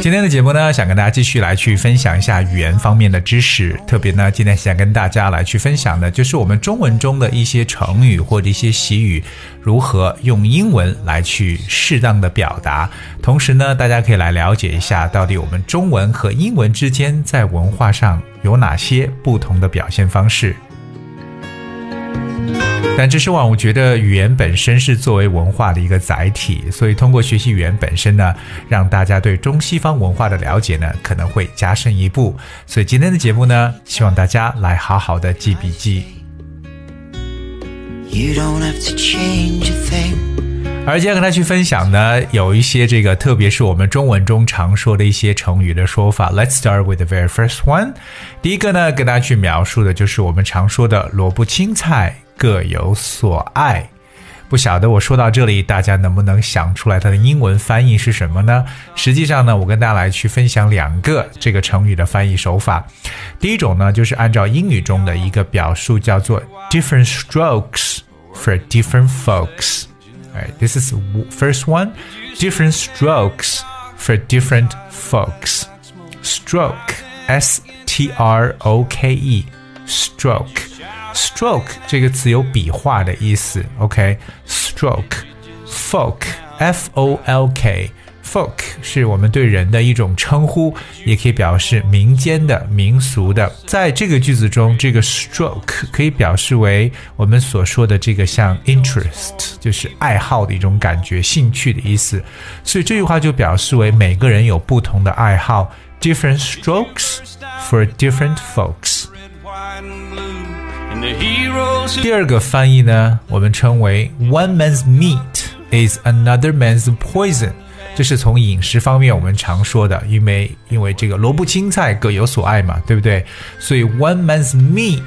今天的节目呢，想跟大家继续来去分享一下语言方面的知识。特别呢，今天想跟大家来去分享的，就是我们中文中的一些成语或者一些习语，如何用英文来去适当的表达。同时呢，大家可以来了解一下，到底我们中文和英文之间在文化上有哪些不同的表现方式。但知识网，我觉得语言本身是作为文化的一个载体，所以通过学习语言本身呢，让大家对中西方文化的了解呢，可能会加深一步。所以今天的节目呢，希望大家来好好的记笔记。You don't have to change a thing. 而今天跟大家去分享呢，有一些这个，特别是我们中文中常说的一些成语的说法。Let's start with the very first one。第一个呢，跟大家去描述的就是我们常说的“萝卜青菜各有所爱”。不晓得我说到这里，大家能不能想出来它的英文翻译是什么呢？实际上呢，我跟大家来去分享两个这个成语的翻译手法。第一种呢，就是按照英语中的一个表述，叫做 “different strokes for different folks”。Alright, this is first one. Different strokes for different folks. Stroke, S T R O K E, stroke. Stroke 这个词有笔画的意思，OK？Stroke, folk, F O L K. Folk 是我们对人的一种称呼，也可以表示民间的、民俗的。在这个句子中，这个 stroke 可以表示为我们所说的这个像 interest，就是爱好的一种感觉、兴趣的意思。所以这句话就表示为每个人有不同的爱好，different strokes for different folks。第二个翻译呢，我们称为 one man's meat is another man's poison。这是从饮食方面我们常说的，因为因为这个萝卜青菜各有所爱嘛，对不对？所以 one man's meat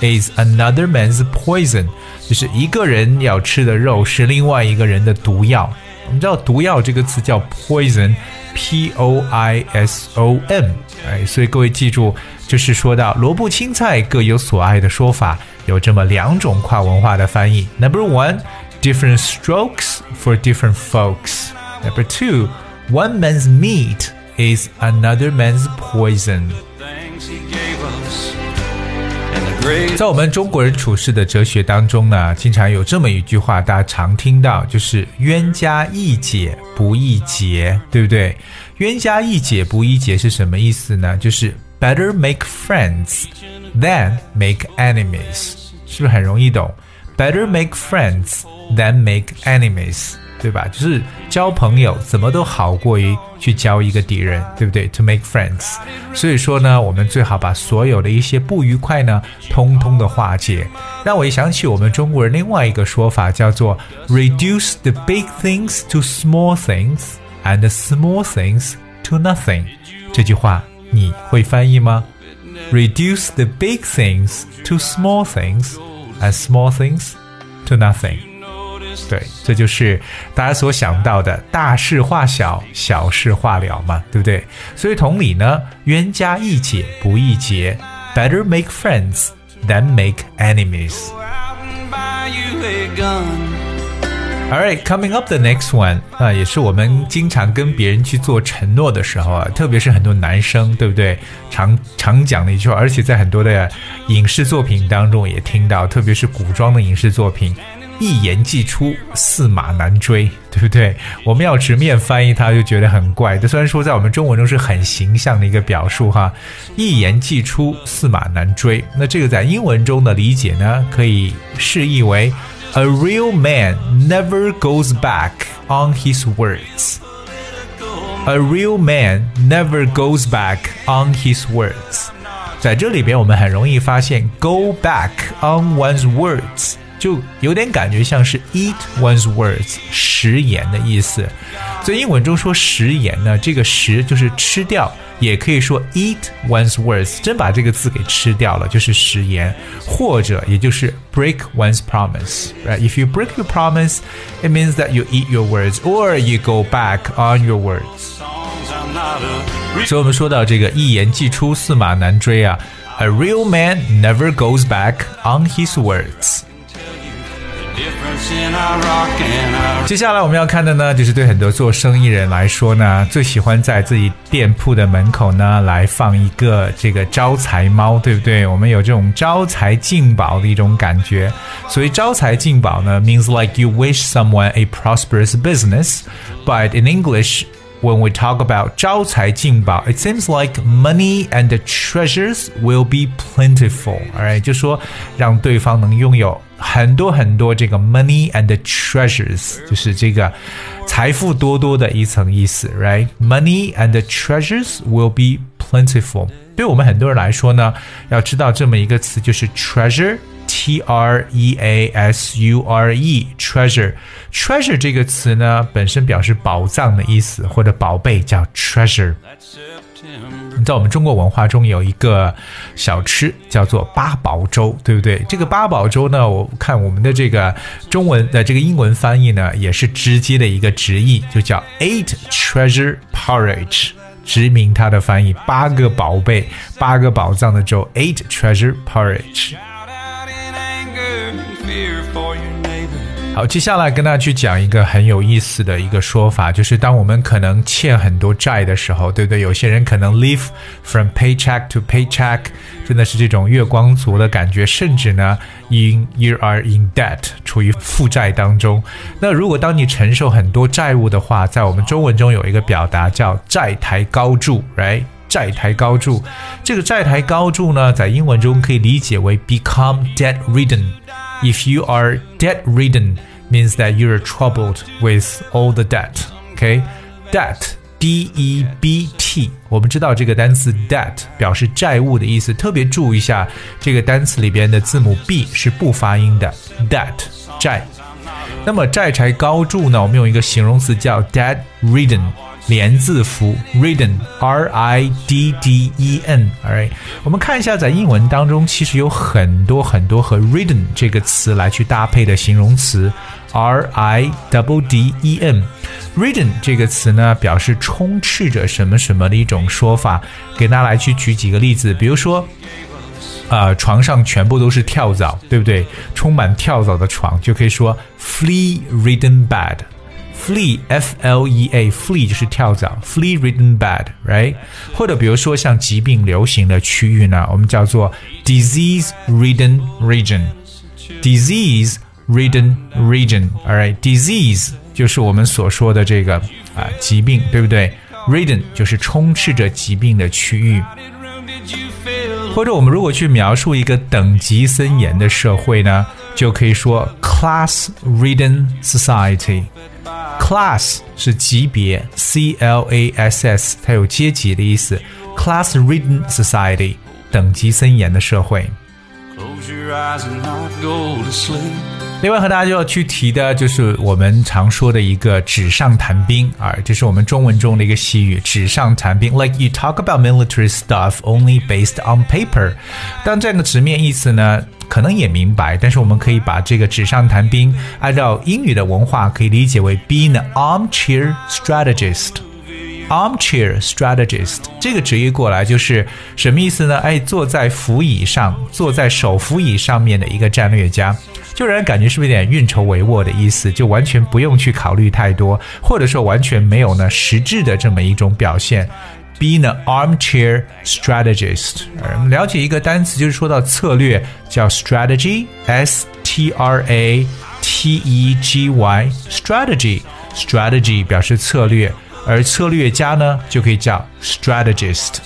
is another man's poison，就是一个人要吃的肉是另外一个人的毒药。我们知道毒药这个词叫 poison poison，p o i s o n，哎，所以各位记住，就是说到萝卜青菜各有所爱的说法，有这么两种跨文化的翻译。Number one, different strokes for different folks. Number two, one man's meat is another man's poison. 在我们中国人处事的哲学当中呢，经常有这么一句话，大家常听到，就是“冤家宜解不宜结”，对不对？“冤家宜解不宜结”是什么意思呢？就是 “better make friends than make enemies”，是不是很容易懂？“better make friends than make enemies”。对吧？就是交朋友怎么都好过于去交一个敌人，对不对？To make friends，所以说呢，我们最好把所有的一些不愉快呢，通通的化解。让我一想起我们中国人另外一个说法，叫做 reduce the big things to small things and the small things to nothing。这句话你会翻译吗？Reduce the big things to small things and small things to nothing。 对，这就是大家所想到的大事化小，小事化了嘛，对不对？所以同理呢，冤家宜解不宜结，better make friends than make enemies。and buy you a gun. Alright, coming up the next one 啊，也是我们经常跟别人去做承诺的时候啊，特别是很多男生，对不对？常常讲的一句话，而且在很多的影视作品当中也听到，特别是古装的影视作品。一言既出，驷马难追，对不对？我们要直面翻译它，就觉得很怪。这虽然说在我们中文中是很形象的一个表述哈，一言既出，驷马难追。那这个在英文中的理解呢，可以释义为 A real man never goes back on his words. A real man never goes back on his words. 在这里边，我们很容易发现 “go back on one's words” 就有点感觉像是 eat one's words 食言的意思。所以英文中说食言呢，这个食就是吃掉，也可以说 eat one's words，真把这个字给吃掉了，就是食言，或者也就是 break one's promise。Right? If you break your promise, it means that you eat your words or you go back on your words. songs I'm not a 所以我们说到这个一言既出，驷马难追啊。A real man never goes back on his words. 接下来我们要看的呢，就是对很多做生意人来说呢，最喜欢在自己店铺的门口呢来放一个这个招财猫，对不对？我们有这种招财进宝的一种感觉。所以招财进宝呢，means like you wish someone a prosperous business, but in English. When we talk about 招财进宝, it seems like money and treasures will be plentiful. Alright，就说让对方能拥有 很多很多这个 money and treasures，就是这个财富多多的一层意思，right？Money and treasures will be plentiful。对我们很多人来说呢，要知道这么一个词就是 treasure。T R E A S U R E，treasure，treasure 这个词呢，本身表示宝藏的意思，或者宝贝，叫 treasure。 在我们中国文化中有一个小吃叫做八宝粥，对不对？这个八宝粥呢，我看我们的这个中文的这个英文翻译呢，也是直接的一个直译，就叫 Eight Treasure Porridge。直名它的翻译，八个宝贝、八个宝藏的粥，Eight Treasure Porridge。好，接下来跟大家去讲一个很有意思的一个说法，就是当我们可能欠很多债的时候，对不对？有些人可能 live from paycheck to paycheck，真的是这种月光族的感觉，甚至呢，in you are in debt，处于负债当中。那如果当你承受很多债务的话，在我们中文中有一个表达叫债台高筑，right？债台高筑，这个债台高筑呢，在英文中可以理解为 become debt ridden。If you are debt ridden, means that you are troubled with all the debt. Okay, debt, D E B T，我们知道这个单词 debt 表示债务的意思，特别注意一下这个单词里边的字母 B 是不发音的，debt 债。那么债台高筑呢，我们用一个形容词叫 debt ridden。连字符 ridden，r i d d e n，alright，我们看一下，在英文当中，其实有很多很多和 ridden 这个词来去搭配的形容词，r i double d e n，ridden 这个词呢，表示充斥着什么什么的一种说法。给大家来去举几个例子，比如说。呃，床上全部都是跳蚤，对不对？充满跳蚤的床就可以说 flea-ridden bed。flea f l e a flea 就是跳蚤，flea ridden bed right？或者比如说像疾病流行的区域呢，我们叫做 disease ridden region，disease ridden region，alright disease 就是我们所说的这个啊、疾病，对不对？ridden 就是充斥着疾病的区域。 Room did you fill? 或者我们如果去描述一个等级森严的社会呢，就可以说 class-ridden society。 Class 是级别，C L A S S，它有阶级的意思。class-ridden society，等级森严的社会。Close your eyes and not go to sleep. 另外和大家就要去提的就是我们常说的一个纸上谈兵啊，这是我们中文中的一个习语，纸上谈兵。Like you talk about military stuff only based on paper。但这样的直面意思呢，可能也明白，但是我们可以把这个纸上谈兵按照英语的文化可以理解为 being an armchair strategist。Armchair strategist 这个直译过来就是什么意思呢？哎，坐在扶椅上，坐在手扶椅上面的一个战略家，就让人感觉是不是有点运筹帷幄的意思？就完全不用去考虑太多，或者说完全没有呢实质的这么一种表现。Being an armchair strategist，了解一个单词，就是说到策略，叫 strategy，s t r a t e g y，strategy，strategy 表示策略。而策略家呢，就可以叫 strategist。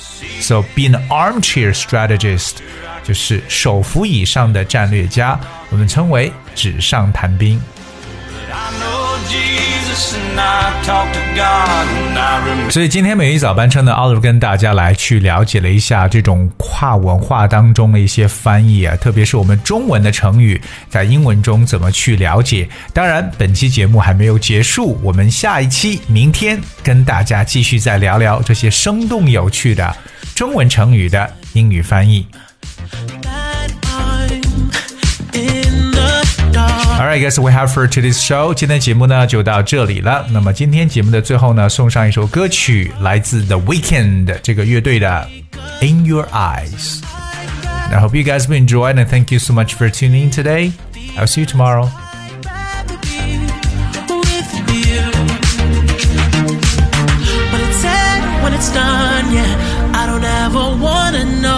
So be an armchair strategist 就是手扶椅上的战略家，我们称为纸上谈兵。所以今天每日早班车呢，奥鲁跟大家来去了解了一下这种跨文化当中的一些翻译啊，特别是我们中文的成语在英文中怎么去了解。当然，本期节目还没有结束，我们下一期明天跟大家继续再聊聊这些生动有趣的中文成语的英语翻译。All right, guys, we have for today's show。今天节目呢就到这里了。那么今天节目的最后呢，送上一首歌曲，来自 The Weeknd 这个乐队的《In Your Eyes》。I hope you guys will enjoy and thank you so much for tuning in today. I'll see you tomorrow. it's done, yeah. I don't ever wanna know.